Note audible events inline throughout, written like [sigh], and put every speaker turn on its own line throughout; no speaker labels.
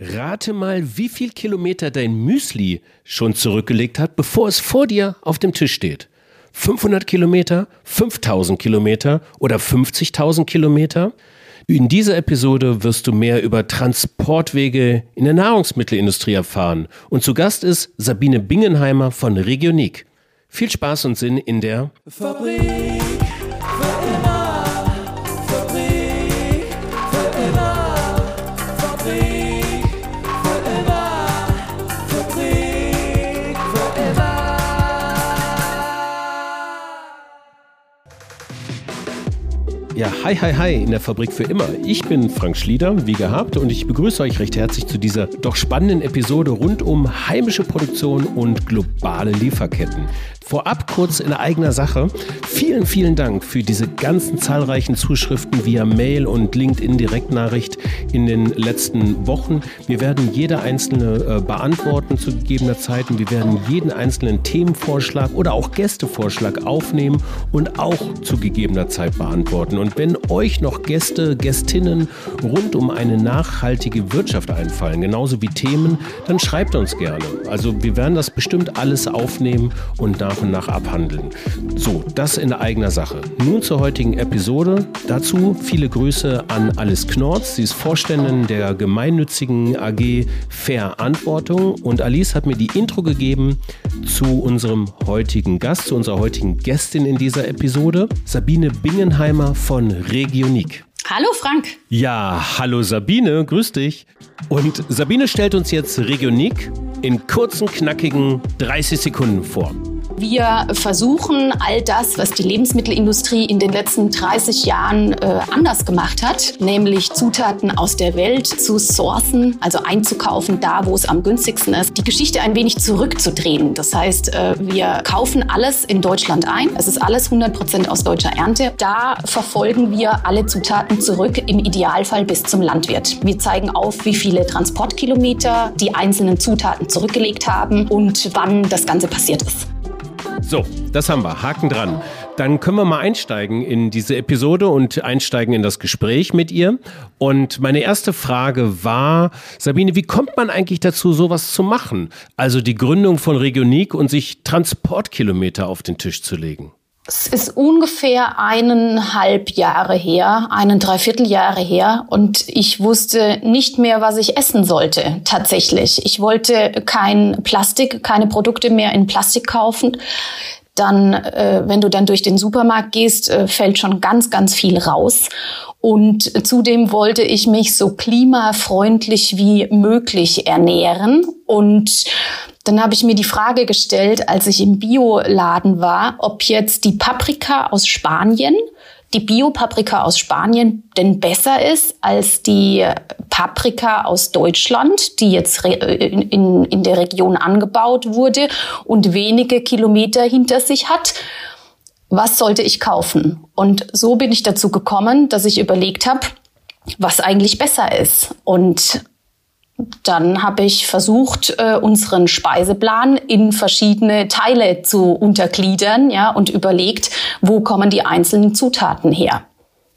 Rate mal, wie viel Kilometer dein Müsli schon zurückgelegt hat, bevor es vor dir auf dem Tisch steht. 500 Kilometer, 5000 Kilometer oder 50.000 Kilometer? In dieser Episode wirst du mehr über Transportwege in der Nahrungsmittelindustrie erfahren. Und zu Gast ist Sabine Bingenheimer von Regionik. Viel Spaß und Sinn in der Fabrik. Ja, hi, hi, hi in der Fabrik für immer. Ich bin Frank Schlieder, wie gehabt, und ich begrüße euch recht herzlich zu dieser doch spannenden Episode rund um heimische Produktion und globale Lieferketten. Vorab kurz in eigener Sache. Vielen, vielen Dank für diese ganzen zahlreichen Zuschriften via Mail und LinkedIn-Direktnachricht in den letzten Wochen. Wir werden jede einzelne äh, beantworten zu gegebener Zeit und wir werden jeden einzelnen Themenvorschlag oder auch Gästevorschlag aufnehmen und auch zu gegebener Zeit beantworten. Und wenn euch noch Gäste, Gästinnen rund um eine nachhaltige Wirtschaft einfallen, genauso wie Themen, dann schreibt uns gerne. Also wir werden das bestimmt alles aufnehmen und nach und nach abhandeln. So, das in eigener Sache. Nun zur heutigen Episode. Dazu viele Grüße an Alice Knorz. Sie ist Vorständin der gemeinnützigen AG Verantwortung. Und Alice hat mir die Intro gegeben zu unserem heutigen Gast, zu unserer heutigen Gästin in dieser Episode, Sabine Bingenheimer von Regionik.
Hallo Frank.
Ja, hallo Sabine, grüß dich. Und Sabine stellt uns jetzt Regionik in kurzen, knackigen 30 Sekunden vor.
Wir versuchen all das, was die Lebensmittelindustrie in den letzten 30 Jahren äh, anders gemacht hat, nämlich Zutaten aus der Welt zu sourcen, also einzukaufen, da wo es am günstigsten ist, die Geschichte ein wenig zurückzudrehen. Das heißt, äh, wir kaufen alles in Deutschland ein. Es ist alles 100 Prozent aus deutscher Ernte. Da verfolgen wir alle Zutaten zurück, im Idealfall bis zum Landwirt. Wir zeigen auf, wie viele Transportkilometer die einzelnen Zutaten zurückgelegt haben und wann das Ganze passiert ist.
So, das haben wir. Haken dran. Dann können wir mal einsteigen in diese Episode und einsteigen in das Gespräch mit ihr. Und meine erste Frage war, Sabine, wie kommt man eigentlich dazu, sowas zu machen? Also die Gründung von Regionik und sich Transportkilometer auf den Tisch zu legen.
Es ist ungefähr eineinhalb Jahre her, einen Dreivierteljahre her und ich wusste nicht mehr, was ich essen sollte, tatsächlich. Ich wollte kein Plastik, keine Produkte mehr in Plastik kaufen. Dann, äh, wenn du dann durch den Supermarkt gehst, äh, fällt schon ganz, ganz viel raus. Und zudem wollte ich mich so klimafreundlich wie möglich ernähren. Und dann habe ich mir die Frage gestellt, als ich im Bioladen war, ob jetzt die Paprika aus Spanien, die Bio-Paprika aus Spanien denn besser ist als die Paprika aus Deutschland, die jetzt in, in, in der Region angebaut wurde und wenige Kilometer hinter sich hat was sollte ich kaufen? Und so bin ich dazu gekommen, dass ich überlegt habe, was eigentlich besser ist. Und dann habe ich versucht, äh, unseren Speiseplan in verschiedene Teile zu untergliedern, ja, und überlegt, wo kommen die einzelnen Zutaten her.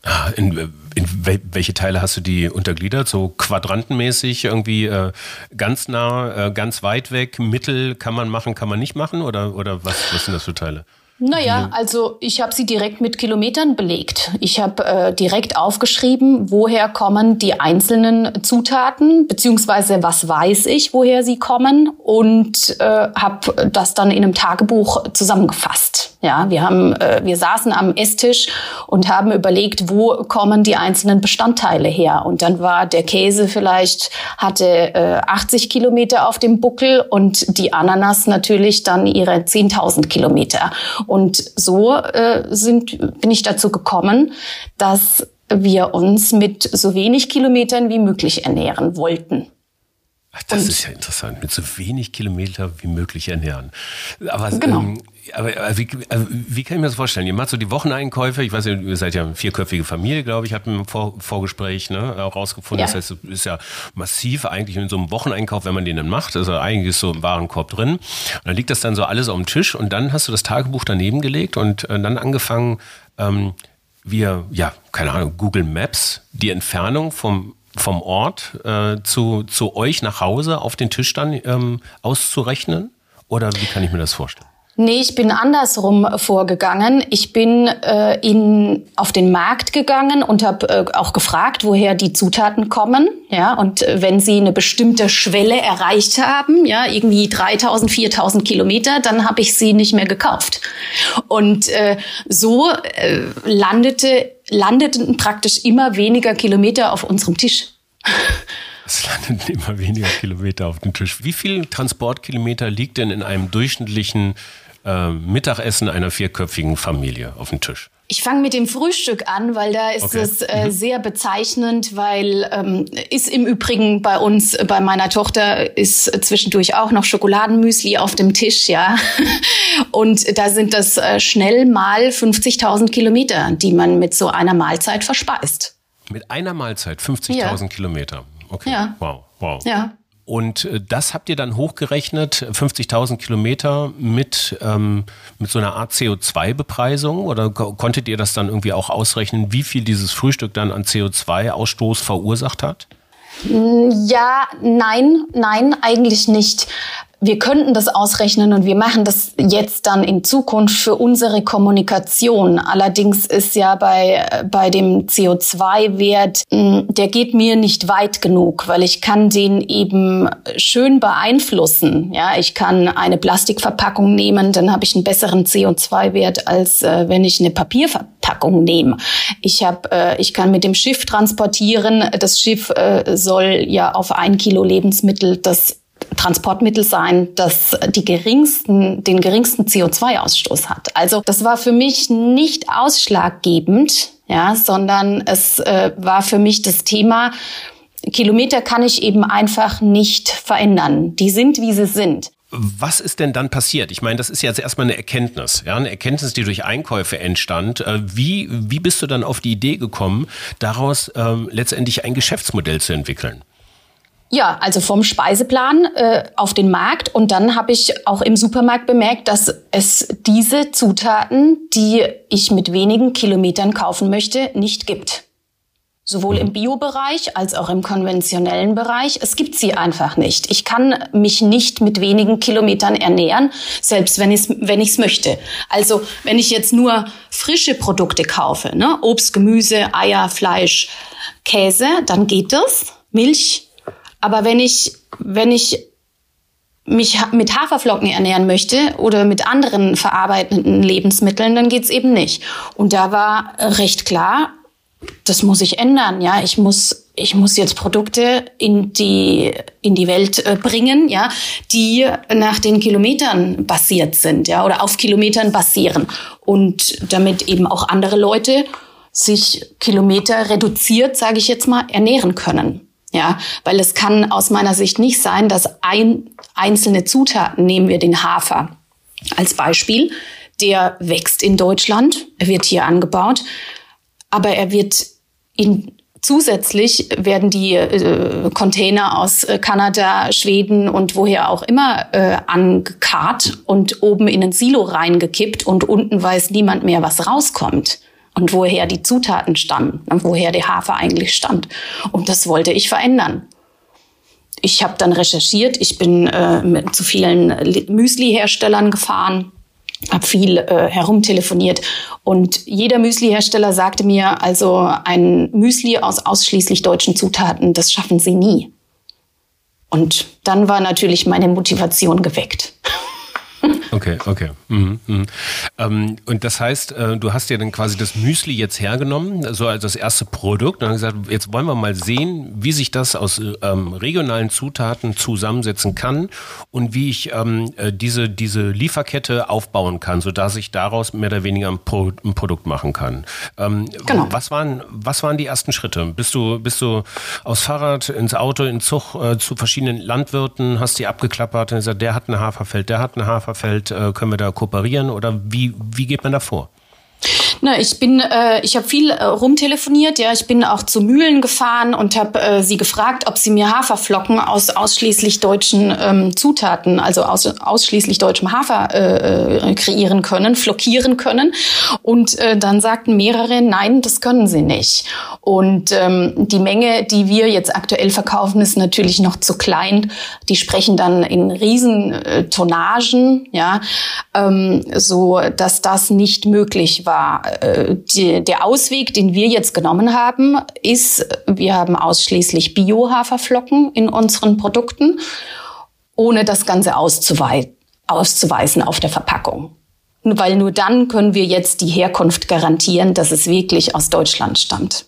Ah, in, in welche Teile hast du die untergliedert? So quadrantenmäßig, irgendwie äh, ganz nah, äh, ganz weit weg, mittel kann man machen, kann man nicht machen? Oder, oder was, was sind das für Teile?
Naja, also ich habe sie direkt mit Kilometern belegt. Ich habe äh, direkt aufgeschrieben, woher kommen die einzelnen Zutaten, beziehungsweise was weiß ich, woher sie kommen und äh, habe das dann in einem Tagebuch zusammengefasst. Ja, wir haben, äh, wir saßen am Esstisch und haben überlegt, wo kommen die einzelnen Bestandteile her. Und dann war der Käse vielleicht hatte äh, 80 Kilometer auf dem Buckel und die Ananas natürlich dann ihre 10.000 Kilometer. Und so äh, sind, bin ich dazu gekommen, dass wir uns mit so wenig Kilometern wie möglich ernähren wollten.
Ach, das und, ist ja interessant, mit so wenig Kilometer wie möglich ernähren. Aber, genau. ähm, aber, aber wie, wie, kann ich mir das vorstellen? Ihr macht so die Wocheneinkäufe, ich weiß ja, ihr seid ja eine vierköpfige Familie, glaube ich, habt im Vor Vorgespräch ne, auch rausgefunden. Ja. Das heißt, es ist ja massiv eigentlich in so einem Wocheneinkauf, wenn man den dann macht. Also eigentlich ist so ein Warenkorb drin. Und dann liegt das dann so alles auf dem Tisch und dann hast du das Tagebuch daneben gelegt und äh, dann angefangen, ähm, wir, ja, keine Ahnung, Google Maps, die Entfernung vom vom Ort äh, zu, zu euch nach Hause auf den Tisch dann ähm, auszurechnen? Oder wie kann ich mir das vorstellen?
Nee, ich bin andersrum vorgegangen. Ich bin äh, in, auf den Markt gegangen und habe äh, auch gefragt, woher die Zutaten kommen. Ja, und äh, wenn sie eine bestimmte Schwelle erreicht haben, ja, irgendwie 3000, 4000 Kilometer, dann habe ich sie nicht mehr gekauft. Und äh, so äh, landete, landeten praktisch immer weniger Kilometer auf unserem Tisch.
Es landen immer weniger Kilometer auf dem Tisch. Wie viel Transportkilometer liegt denn in einem durchschnittlichen äh, Mittagessen einer vierköpfigen Familie auf dem Tisch?
Ich fange mit dem Frühstück an, weil da ist okay. es äh, mhm. sehr bezeichnend, weil ähm, ist im Übrigen bei uns, bei meiner Tochter ist zwischendurch auch noch Schokoladenmüsli auf dem Tisch, ja. [laughs] Und da sind das äh, schnell mal 50.000 Kilometer, die man mit so einer Mahlzeit verspeist.
Mit einer Mahlzeit 50.000 ja. Kilometer. Okay.
Ja.
Wow. Wow.
Ja.
Und äh, das habt ihr dann hochgerechnet, 50.000 Kilometer mit, ähm, mit so einer Art CO2-Bepreisung? Oder konntet ihr das dann irgendwie auch ausrechnen, wie viel dieses Frühstück dann an CO2-Ausstoß verursacht hat?
Ja, nein, nein, eigentlich nicht wir könnten das ausrechnen und wir machen das jetzt dann in Zukunft für unsere Kommunikation. Allerdings ist ja bei, bei dem CO2-Wert, hm, der geht mir nicht weit genug, weil ich kann den eben schön beeinflussen. Ja, ich kann eine Plastikverpackung nehmen, dann habe ich einen besseren CO2-Wert, als äh, wenn ich eine Papierverpackung nehme. Ich habe, äh, ich kann mit dem Schiff transportieren. Das Schiff äh, soll ja auf ein Kilo Lebensmittel das Transportmittel sein, das die geringsten, den geringsten CO2-Ausstoß hat. Also das war für mich nicht ausschlaggebend, ja, sondern es äh, war für mich das Thema, Kilometer kann ich eben einfach nicht verändern. Die sind, wie sie sind.
Was ist denn dann passiert? Ich meine, das ist jetzt erstmal eine Erkenntnis, ja, eine Erkenntnis, die durch Einkäufe entstand. Äh, wie, wie bist du dann auf die Idee gekommen, daraus ähm, letztendlich ein Geschäftsmodell zu entwickeln?
Ja, also vom Speiseplan äh, auf den Markt und dann habe ich auch im Supermarkt bemerkt, dass es diese Zutaten, die ich mit wenigen Kilometern kaufen möchte, nicht gibt. Sowohl im Biobereich als auch im konventionellen Bereich. Es gibt sie einfach nicht. Ich kann mich nicht mit wenigen Kilometern ernähren, selbst wenn ich es wenn ich's möchte. Also wenn ich jetzt nur frische Produkte kaufe, ne? Obst, Gemüse, Eier, Fleisch, Käse, dann geht das. Milch, aber wenn ich, wenn ich mich mit Haferflocken ernähren möchte oder mit anderen verarbeitenden Lebensmitteln, dann geht's eben nicht. Und da war recht klar, das muss ich ändern. Ja, ich muss, ich muss jetzt Produkte in die in die Welt äh, bringen, ja, die nach den Kilometern basiert sind, ja, oder auf Kilometern basieren und damit eben auch andere Leute sich Kilometer reduziert, sage ich jetzt mal, ernähren können. Ja, weil es kann aus meiner Sicht nicht sein, dass ein, einzelne Zutaten, nehmen wir den Hafer als Beispiel, der wächst in Deutschland, er wird hier angebaut, aber er wird in Zusätzlich werden die äh, Container aus äh, Kanada, Schweden und woher auch immer äh, angekarrt und oben in ein Silo reingekippt und unten weiß niemand mehr, was rauskommt und woher die Zutaten stammen und woher der Hafer eigentlich stammt. Und das wollte ich verändern. Ich habe dann recherchiert, ich bin äh, mit zu vielen Müsli-Herstellern gefahren, habe viel äh, herumtelefoniert und jeder Müsli-Hersteller sagte mir, also ein Müsli aus ausschließlich deutschen Zutaten, das schaffen sie nie. Und dann war natürlich meine Motivation geweckt.
Okay, okay. Mhm, mhm. Ähm, und das heißt, äh, du hast ja dann quasi das Müsli jetzt hergenommen, so als das erste Produkt, und dann gesagt, jetzt wollen wir mal sehen, wie sich das aus ähm, regionalen Zutaten zusammensetzen kann und wie ich ähm, äh, diese, diese Lieferkette aufbauen kann, sodass ich daraus mehr oder weniger ein, Pro ein Produkt machen kann. Ähm, genau. Was waren, was waren die ersten Schritte? Bist du, bist du aus Fahrrad ins Auto, in Zug äh, zu verschiedenen Landwirten, hast die abgeklappert und gesagt, der hat ein Haferfeld, der hat ein Haferfeld, äh, können wir da kooperieren oder wie, wie geht man da vor?
Na, ich bin, äh, ich habe viel äh, rumtelefoniert. Ja, ich bin auch zu Mühlen gefahren und habe äh, sie gefragt, ob sie mir Haferflocken aus ausschließlich deutschen ähm, Zutaten, also aus ausschließlich deutschem Hafer äh, äh, kreieren können, flockieren können. Und äh, dann sagten mehrere, nein, das können sie nicht. Und ähm, die Menge, die wir jetzt aktuell verkaufen, ist natürlich noch zu klein. Die sprechen dann in Riesentonnagen, ja, ähm, so dass das nicht möglich war die, der Ausweg, den wir jetzt genommen haben, ist, wir haben ausschließlich Bio-Haferflocken in unseren Produkten, ohne das Ganze auszuwei auszuweisen auf der Verpackung. Weil nur dann können wir jetzt die Herkunft garantieren, dass es wirklich aus Deutschland stammt.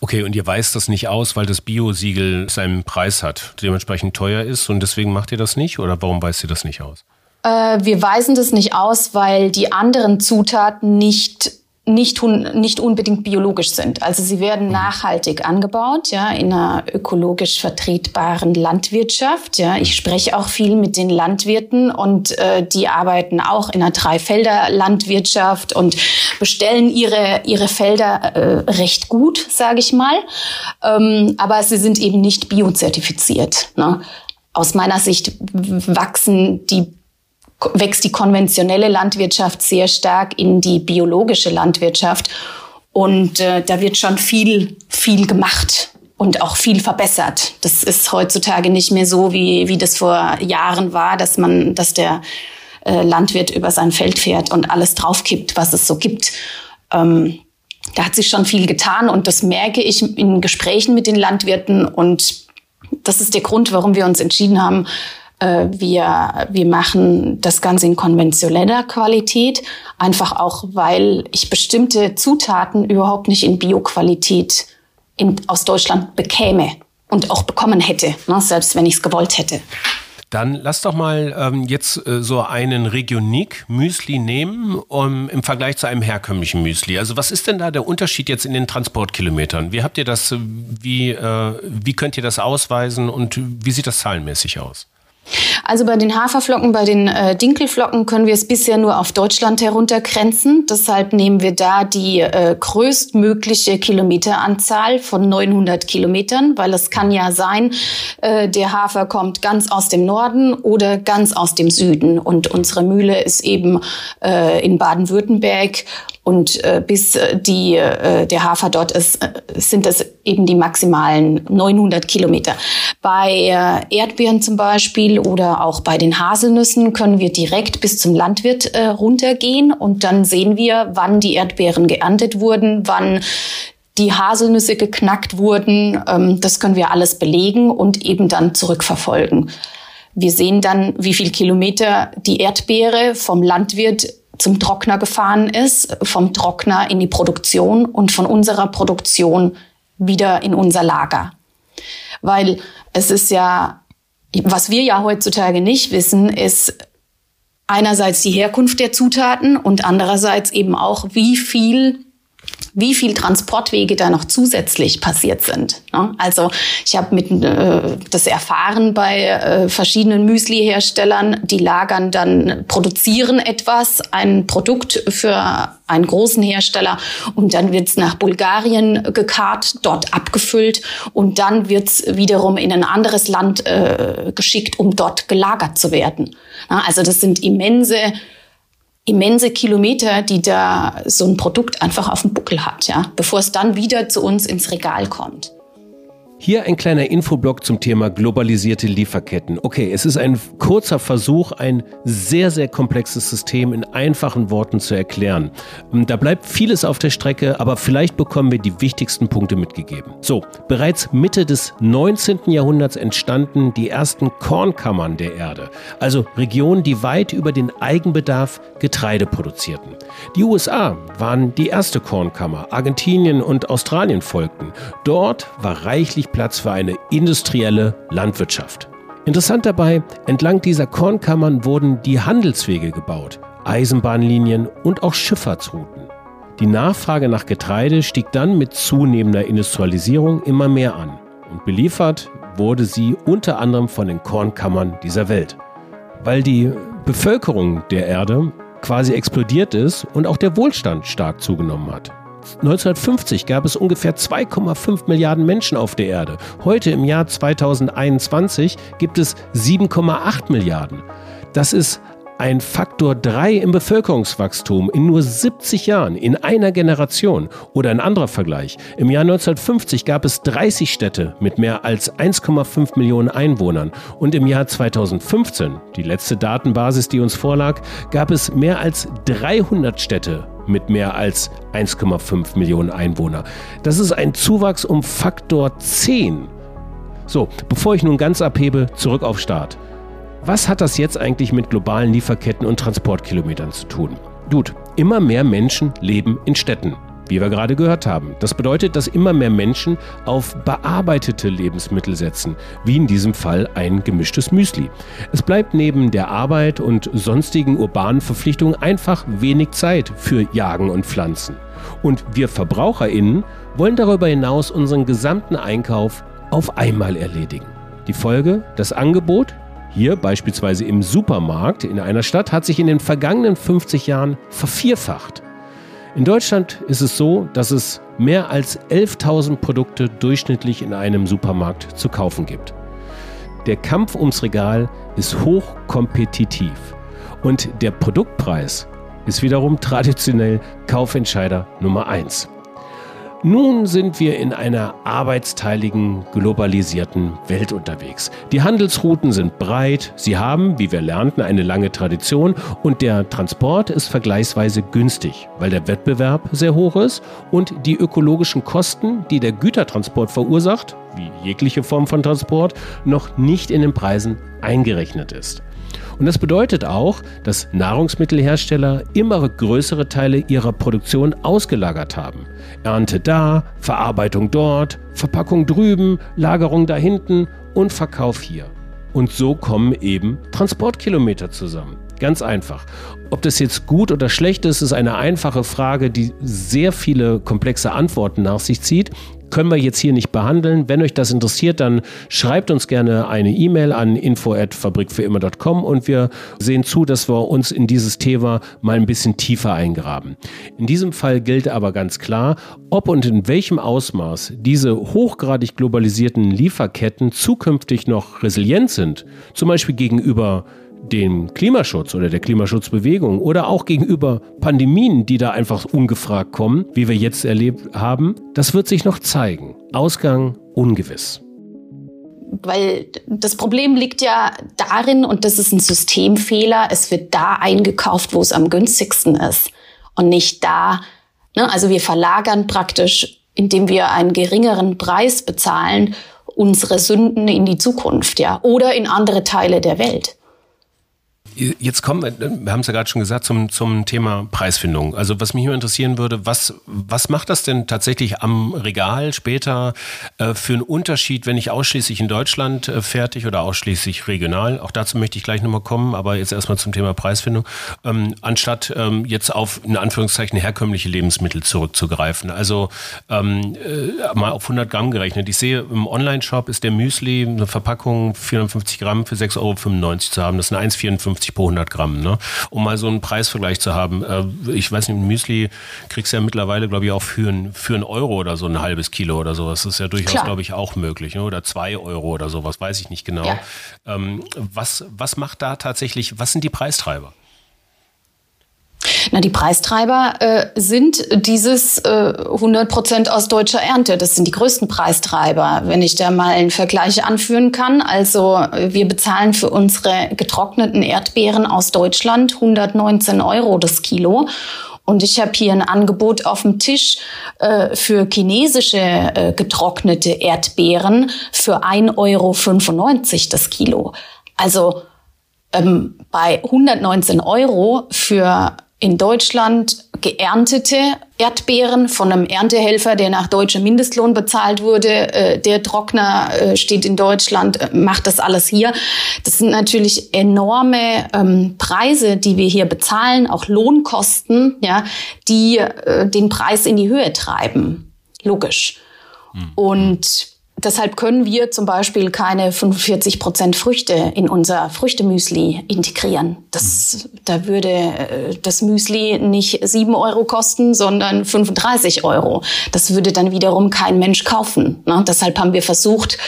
Okay, und ihr weist das nicht aus, weil das Bio-Siegel seinen Preis hat, dementsprechend teuer ist und deswegen macht ihr das nicht? Oder warum weist ihr das nicht aus?
Äh, wir weisen das nicht aus, weil die anderen Zutaten nicht nicht, nicht unbedingt biologisch sind. Also sie werden mhm. nachhaltig angebaut, ja, in einer ökologisch vertretbaren Landwirtschaft. Ja, ich spreche auch viel mit den Landwirten und äh, die arbeiten auch in einer Dreifelder Landwirtschaft und bestellen ihre ihre Felder äh, recht gut, sage ich mal. Ähm, aber sie sind eben nicht biozertifiziert. Ne? Aus meiner Sicht wachsen die wächst die konventionelle Landwirtschaft sehr stark in die biologische Landwirtschaft. Und äh, da wird schon viel, viel gemacht und auch viel verbessert. Das ist heutzutage nicht mehr so, wie, wie das vor Jahren war, dass man, dass der äh, Landwirt über sein Feld fährt und alles draufkippt, was es so gibt. Ähm, da hat sich schon viel getan und das merke ich in Gesprächen mit den Landwirten und das ist der Grund, warum wir uns entschieden haben, wir, wir machen das Ganze in konventioneller Qualität, einfach auch, weil ich bestimmte Zutaten überhaupt nicht in Bioqualität in, aus Deutschland bekäme und auch bekommen hätte, ne, selbst wenn ich es gewollt hätte.
Dann lass doch mal ähm, jetzt äh, so einen Regionik Müsli nehmen um, im Vergleich zu einem herkömmlichen Müsli. Also was ist denn da der Unterschied jetzt in den Transportkilometern? Wie habt ihr das, wie, äh, wie könnt ihr das ausweisen und wie sieht das zahlenmäßig aus?
Also bei den Haferflocken, bei den äh, Dinkelflocken können wir es bisher nur auf Deutschland heruntergrenzen. Deshalb nehmen wir da die äh, größtmögliche Kilometeranzahl von 900 Kilometern, weil es kann ja sein, äh, der Hafer kommt ganz aus dem Norden oder ganz aus dem Süden. Und unsere Mühle ist eben äh, in Baden-Württemberg und äh, bis äh, die, äh, der Hafer dort ist, äh, sind es eben die maximalen 900 Kilometer. Bei äh, Erdbeeren zum Beispiel oder auch bei den Haselnüssen können wir direkt bis zum Landwirt äh, runtergehen und dann sehen wir, wann die Erdbeeren geerntet wurden, wann die Haselnüsse geknackt wurden. Ähm, das können wir alles belegen und eben dann zurückverfolgen. Wir sehen dann, wie viel Kilometer die Erdbeere vom Landwirt zum Trockner gefahren ist, vom Trockner in die Produktion und von unserer Produktion wieder in unser Lager. Weil es ist ja, was wir ja heutzutage nicht wissen, ist einerseits die Herkunft der Zutaten und andererseits eben auch, wie viel wie viel Transportwege da noch zusätzlich passiert sind. Also ich habe mit äh, das erfahren bei äh, verschiedenen Müsli-Herstellern, die lagern dann, produzieren etwas, ein Produkt für einen großen Hersteller und dann wird's nach Bulgarien gekarrt, dort abgefüllt und dann wird's wiederum in ein anderes Land äh, geschickt, um dort gelagert zu werden. Also das sind immense immense Kilometer, die da so ein Produkt einfach auf dem Buckel hat, ja, bevor es dann wieder zu uns ins Regal kommt.
Hier ein kleiner Infoblock zum Thema globalisierte Lieferketten. Okay, es ist ein kurzer Versuch, ein sehr, sehr komplexes System in einfachen Worten zu erklären. Da bleibt vieles auf der Strecke, aber vielleicht bekommen wir die wichtigsten Punkte mitgegeben. So, bereits Mitte des 19. Jahrhunderts entstanden die ersten Kornkammern der Erde, also Regionen, die weit über den Eigenbedarf Getreide produzierten. Die USA waren die erste Kornkammer, Argentinien und Australien folgten. Dort war reichlich wenig Platz für eine industrielle Landwirtschaft. Interessant dabei, entlang dieser Kornkammern wurden die Handelswege gebaut, Eisenbahnlinien und auch Schifffahrtsrouten. Die Nachfrage nach Getreide stieg dann mit zunehmender Industrialisierung immer mehr an und beliefert wurde sie unter anderem von den Kornkammern dieser Welt. Weil die Bevölkerung der Erde quasi explodiert ist und auch der Wohlstand stark zugenommen hat. 1950 gab es ungefähr 2,5 Milliarden Menschen auf der Erde. Heute im Jahr 2021 gibt es 7,8 Milliarden. Das ist ein Faktor 3 im Bevölkerungswachstum in nur 70 Jahren, in einer Generation. Oder ein anderer Vergleich. Im Jahr 1950 gab es 30 Städte mit mehr als 1,5 Millionen Einwohnern. Und im Jahr 2015, die letzte Datenbasis, die uns vorlag, gab es mehr als 300 Städte mit mehr als 1,5 Millionen Einwohner. Das ist ein Zuwachs um Faktor 10. So, bevor ich nun ganz abhebe, zurück auf Start. Was hat das jetzt eigentlich mit globalen Lieferketten und Transportkilometern zu tun? Gut, immer mehr Menschen leben in Städten wie wir gerade gehört haben. Das bedeutet, dass immer mehr Menschen auf bearbeitete Lebensmittel setzen, wie in diesem Fall ein gemischtes Müsli. Es bleibt neben der Arbeit und sonstigen urbanen Verpflichtungen einfach wenig Zeit für Jagen und Pflanzen. Und wir Verbraucherinnen wollen darüber hinaus unseren gesamten Einkauf auf einmal erledigen. Die Folge, das Angebot, hier beispielsweise im Supermarkt in einer Stadt hat sich in den vergangenen 50 Jahren vervierfacht. In Deutschland ist es so, dass es mehr als 11.000 Produkte durchschnittlich in einem Supermarkt zu kaufen gibt. Der Kampf ums Regal ist hochkompetitiv und der Produktpreis ist wiederum traditionell Kaufentscheider Nummer 1. Nun sind wir in einer arbeitsteiligen, globalisierten Welt unterwegs. Die Handelsrouten sind breit, sie haben, wie wir lernten, eine lange Tradition und der Transport ist vergleichsweise günstig, weil der Wettbewerb sehr hoch ist und die ökologischen Kosten, die der Gütertransport verursacht, wie jegliche Form von Transport, noch nicht in den Preisen eingerechnet ist. Und das bedeutet auch, dass Nahrungsmittelhersteller immer größere Teile ihrer Produktion ausgelagert haben. Ernte da, Verarbeitung dort, Verpackung drüben, Lagerung da hinten und Verkauf hier. Und so kommen eben Transportkilometer zusammen. Ganz einfach. Ob das jetzt gut oder schlecht ist, ist eine einfache Frage, die sehr viele komplexe Antworten nach sich zieht können wir jetzt hier nicht behandeln. Wenn euch das interessiert, dann schreibt uns gerne eine E-Mail an info@fabrikfürimmer.com und wir sehen zu, dass wir uns in dieses Thema mal ein bisschen tiefer eingraben. In diesem Fall gilt aber ganz klar, ob und in welchem Ausmaß diese hochgradig globalisierten Lieferketten zukünftig noch resilient sind, zum Beispiel gegenüber dem Klimaschutz oder der Klimaschutzbewegung oder auch gegenüber Pandemien, die da einfach ungefragt kommen, wie wir jetzt erlebt haben, das wird sich noch zeigen. Ausgang ungewiss.
Weil das Problem liegt ja darin, und das ist ein Systemfehler, es wird da eingekauft, wo es am günstigsten ist und nicht da. Ne? Also wir verlagern praktisch, indem wir einen geringeren Preis bezahlen, unsere Sünden in die Zukunft, ja, oder in andere Teile der Welt.
Jetzt kommen wir, wir haben es ja gerade schon gesagt, zum, zum Thema Preisfindung. Also was mich nur interessieren würde, was, was macht das denn tatsächlich am Regal später äh, für einen Unterschied, wenn ich ausschließlich in Deutschland äh, fertig oder ausschließlich regional, auch dazu möchte ich gleich nochmal kommen, aber jetzt erstmal zum Thema Preisfindung, ähm, anstatt ähm, jetzt auf in Anführungszeichen herkömmliche Lebensmittel zurückzugreifen. Also ähm, äh, mal auf 100 Gramm gerechnet. Ich sehe, im Online-Shop ist der Müsli eine Verpackung 450 Gramm für 6,95 Euro zu haben. Das sind 1,54 pro 100 Gramm. Ne? Um mal so einen Preisvergleich zu haben. Äh, ich weiß nicht, Müsli kriegst du ja mittlerweile, glaube ich, auch für, ein, für einen Euro oder so ein halbes Kilo oder sowas. Das ist ja durchaus, glaube ich, auch möglich. Ne? Oder zwei Euro oder sowas, weiß ich nicht genau. Ja. Ähm, was, was macht da tatsächlich, was sind die Preistreiber?
Na, die Preistreiber äh, sind dieses äh, 100 Prozent aus deutscher Ernte. Das sind die größten Preistreiber, wenn ich da mal einen Vergleich anführen kann. Also wir bezahlen für unsere getrockneten Erdbeeren aus Deutschland 119 Euro das Kilo. Und ich habe hier ein Angebot auf dem Tisch äh, für chinesische äh, getrocknete Erdbeeren für 1,95 Euro das Kilo. Also ähm, bei 119 Euro für in Deutschland geerntete Erdbeeren von einem Erntehelfer, der nach deutschem Mindestlohn bezahlt wurde. Äh, der Trockner äh, steht in Deutschland, äh, macht das alles hier. Das sind natürlich enorme ähm, Preise, die wir hier bezahlen, auch Lohnkosten, ja, die den Preis in die Höhe treiben. Logisch. Mhm. Und deshalb können wir zum Beispiel keine 45 Prozent Früchte in unser Früchtemüsli integrieren. Das, mhm. Da würde äh, das Müsli nicht 7 Euro kosten, sondern 35 Euro. Das würde dann wiederum kein Mensch kaufen. Ne? Deshalb haben wir versucht,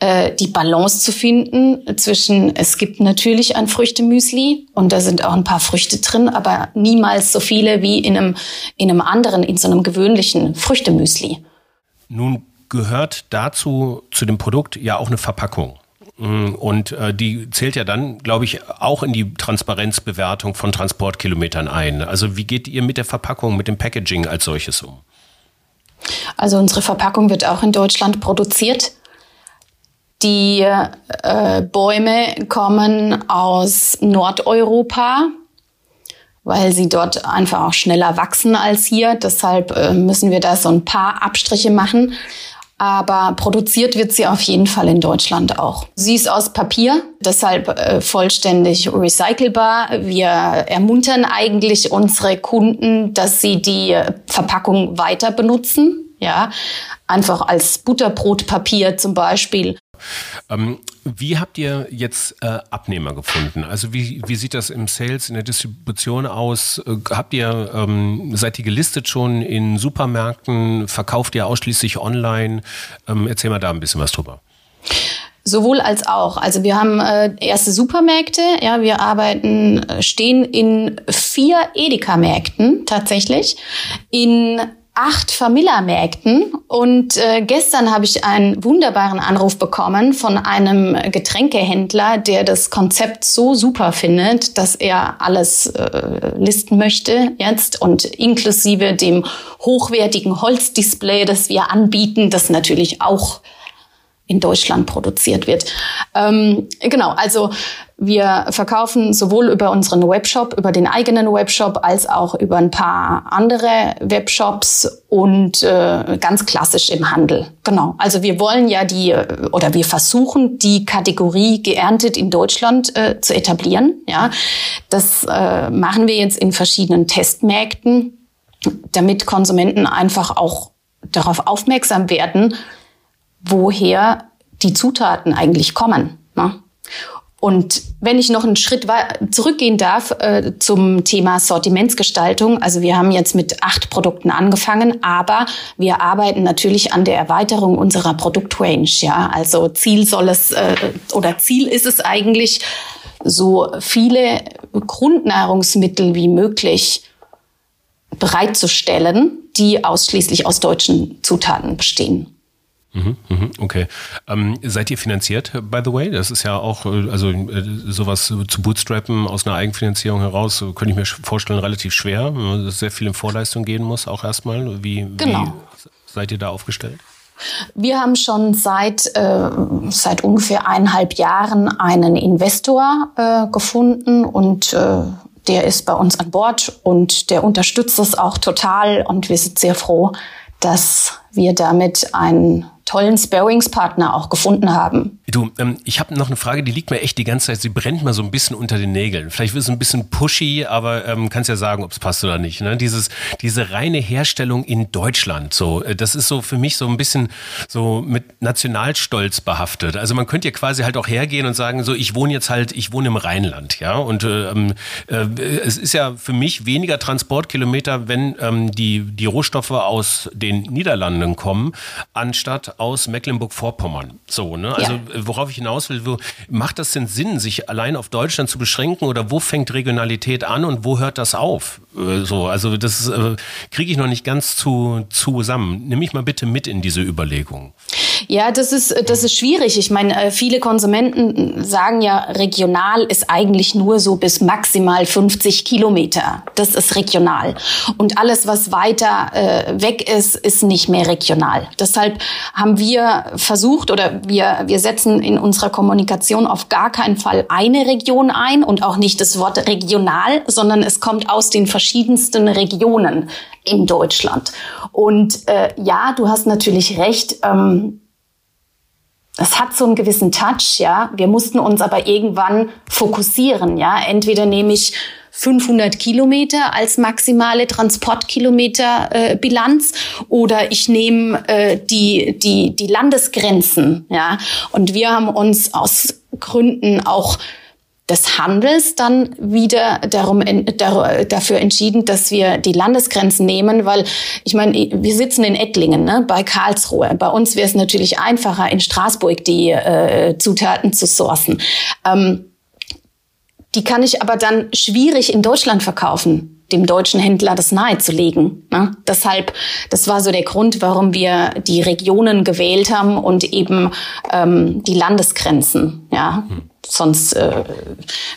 äh, die Balance zu finden zwischen, es gibt natürlich ein Früchtemüsli und da sind auch ein paar Früchte drin, aber niemals so viele wie in einem, in einem anderen, in so einem gewöhnlichen Früchtemüsli.
Nun gehört dazu, zu dem Produkt, ja auch eine Verpackung. Mm, und äh, die zählt ja dann, glaube ich, auch in die Transparenzbewertung von Transportkilometern ein. Also wie geht ihr mit der Verpackung, mit dem Packaging als solches um?
Also unsere Verpackung wird auch in Deutschland produziert. Die äh, Bäume kommen aus Nordeuropa, weil sie dort einfach auch schneller wachsen als hier. Deshalb äh, müssen wir da so ein paar Abstriche machen aber produziert wird sie auf jeden Fall in Deutschland auch. Sie ist aus Papier, deshalb äh, vollständig recycelbar. Wir ermuntern eigentlich unsere Kunden, dass sie die Verpackung weiter benutzen, ja, einfach als Butterbrotpapier zum Beispiel.
Ähm, wie habt ihr jetzt äh, Abnehmer gefunden? Also wie, wie sieht das im Sales, in der Distribution aus? Äh, habt ihr, ähm, seid ihr gelistet schon in Supermärkten? Verkauft ihr ausschließlich online? Ähm, erzähl mal da ein bisschen was drüber.
Sowohl als auch. Also wir haben äh, erste Supermärkte, ja, wir arbeiten, äh, stehen in vier Edeka-Märkten tatsächlich, in acht Famila-Märkten und äh, gestern habe ich einen wunderbaren Anruf bekommen von einem Getränkehändler, der das Konzept so super findet, dass er alles äh, listen möchte jetzt und inklusive dem hochwertigen Holzdisplay, das wir anbieten, das natürlich auch in Deutschland produziert wird. Ähm, genau, also wir verkaufen sowohl über unseren Webshop, über den eigenen Webshop, als auch über ein paar andere Webshops und äh, ganz klassisch im Handel. Genau. Also wir wollen ja die oder wir versuchen die Kategorie geerntet in Deutschland äh, zu etablieren. Ja, das äh, machen wir jetzt in verschiedenen Testmärkten, damit Konsumenten einfach auch darauf aufmerksam werden, woher die Zutaten eigentlich kommen. Ne? Und wenn ich noch einen Schritt zurückgehen darf äh, zum Thema Sortimentsgestaltung, also wir haben jetzt mit acht Produkten angefangen, aber wir arbeiten natürlich an der Erweiterung unserer Produktrange. Ja, also Ziel soll es äh, oder Ziel ist es eigentlich, so viele Grundnahrungsmittel wie möglich bereitzustellen, die ausschließlich aus deutschen Zutaten bestehen.
Mhm, mhm, okay. Ähm, seid ihr finanziert, by the way? Das ist ja auch, äh, also äh, sowas zu bootstrappen aus einer Eigenfinanzierung heraus, könnte ich mir vorstellen, relativ schwer, dass sehr viel in Vorleistung gehen muss, auch erstmal. Wie, genau. wie seid ihr da aufgestellt?
Wir haben schon seit, äh, seit ungefähr eineinhalb Jahren einen Investor äh, gefunden und äh, der ist bei uns an Bord und der unterstützt es auch total und wir sind sehr froh, dass wir damit einen tollen Sparringspartner auch gefunden haben.
Du, ähm, ich habe noch eine Frage, die liegt mir echt die ganze Zeit, sie brennt mir so ein bisschen unter den Nägeln. Vielleicht wird es ein bisschen pushy, aber ähm, kannst ja sagen, ob es passt oder nicht. Ne? Dieses, diese reine Herstellung in Deutschland, so, äh, das ist so für mich so ein bisschen so mit Nationalstolz behaftet. Also man könnte ja quasi halt auch hergehen und sagen, so, ich wohne jetzt halt, ich wohne im Rheinland, ja, und ähm, äh, es ist ja für mich weniger Transportkilometer, wenn ähm, die, die Rohstoffe aus den Niederlanden kommen, anstatt aus Mecklenburg-Vorpommern. So, ne? Also ja. worauf ich hinaus will, wo, macht das denn Sinn, sich allein auf Deutschland zu beschränken oder wo fängt Regionalität an und wo hört das auf? Äh, so, also das äh, kriege ich noch nicht ganz zu, zusammen. Nimm mich mal bitte mit in diese Überlegung.
Ja, das ist, das ist schwierig. Ich meine, äh, viele Konsumenten sagen ja, regional ist eigentlich nur so bis maximal 50 Kilometer. Das ist regional. Und alles, was weiter äh, weg ist, ist nicht mehr regional. Deshalb haben wir versucht oder wir, wir setzen in unserer Kommunikation auf gar keinen Fall eine Region ein und auch nicht das Wort regional, sondern es kommt aus den verschiedensten Regionen in Deutschland. Und äh, ja, du hast natürlich recht. Ähm, es hat so einen gewissen Touch, ja. Wir mussten uns aber irgendwann fokussieren, ja. Entweder nehme ich 500 Kilometer als maximale Transportkilometerbilanz äh, oder ich nehme äh, die, die, die Landesgrenzen. Ja? Und wir haben uns aus Gründen auch des Handels dann wieder darum, dafür entschieden, dass wir die Landesgrenzen nehmen, weil ich meine, wir sitzen in Ettlingen, ne, bei Karlsruhe. Bei uns wäre es natürlich einfacher, in Straßburg die äh, Zutaten zu sourcen. Ähm, die kann ich aber dann schwierig in Deutschland verkaufen dem deutschen Händler das nahezulegen. Ne? Deshalb, das war so der Grund, warum wir die Regionen gewählt haben und eben ähm, die Landesgrenzen. Ja, hm. Sonst äh,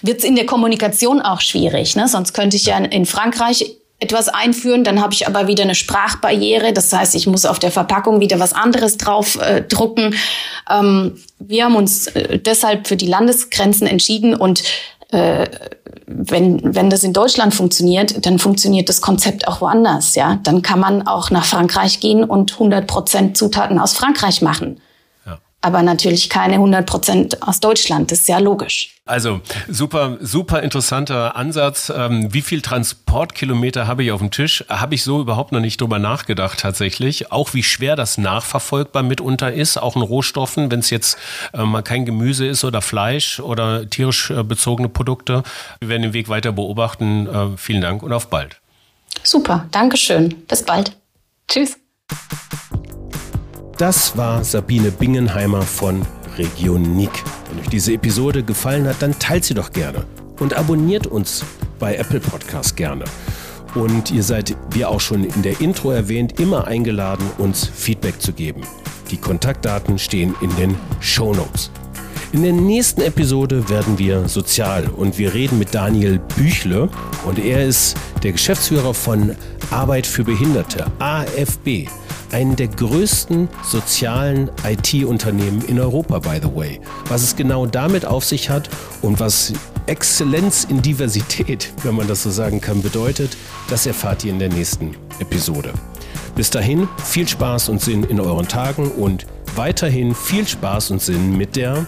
wird es in der Kommunikation auch schwierig. Ne? Sonst könnte ich ja in Frankreich etwas einführen, dann habe ich aber wieder eine Sprachbarriere. Das heißt, ich muss auf der Verpackung wieder was anderes drauf äh, drucken. Ähm, wir haben uns äh, deshalb für die Landesgrenzen entschieden und äh, wenn, wenn das in Deutschland funktioniert, dann funktioniert das Konzept auch woanders, ja. Dann kann man auch nach Frankreich gehen und 100 Prozent Zutaten aus Frankreich machen aber natürlich keine 100 Prozent aus Deutschland. Das ist ja logisch.
Also super, super interessanter Ansatz. Ähm, wie viel Transportkilometer habe ich auf dem Tisch? Habe ich so überhaupt noch nicht drüber nachgedacht tatsächlich. Auch wie schwer das nachverfolgbar mitunter ist, auch in Rohstoffen, wenn es jetzt äh, mal kein Gemüse ist oder Fleisch oder tierisch äh, bezogene Produkte. Wir werden den Weg weiter beobachten. Äh, vielen Dank und auf bald.
Super, Dankeschön. Bis bald. Tschüss.
Das war Sabine Bingenheimer von Regionik. Wenn euch diese Episode gefallen hat, dann teilt sie doch gerne und abonniert uns bei Apple Podcast gerne. Und ihr seid, wie auch schon in der Intro erwähnt, immer eingeladen, uns Feedback zu geben. Die Kontaktdaten stehen in den Show Notes. In der nächsten Episode werden wir sozial und wir reden mit Daniel Büchle und er ist der Geschäftsführer von Arbeit für Behinderte, AFB einen der größten sozialen IT-Unternehmen in Europa, by the way. Was es genau damit auf sich hat und was Exzellenz in Diversität, [laughs] wenn man das so sagen kann, bedeutet, das erfahrt ihr in der nächsten Episode. Bis dahin viel Spaß und Sinn in euren Tagen und weiterhin viel Spaß und Sinn mit der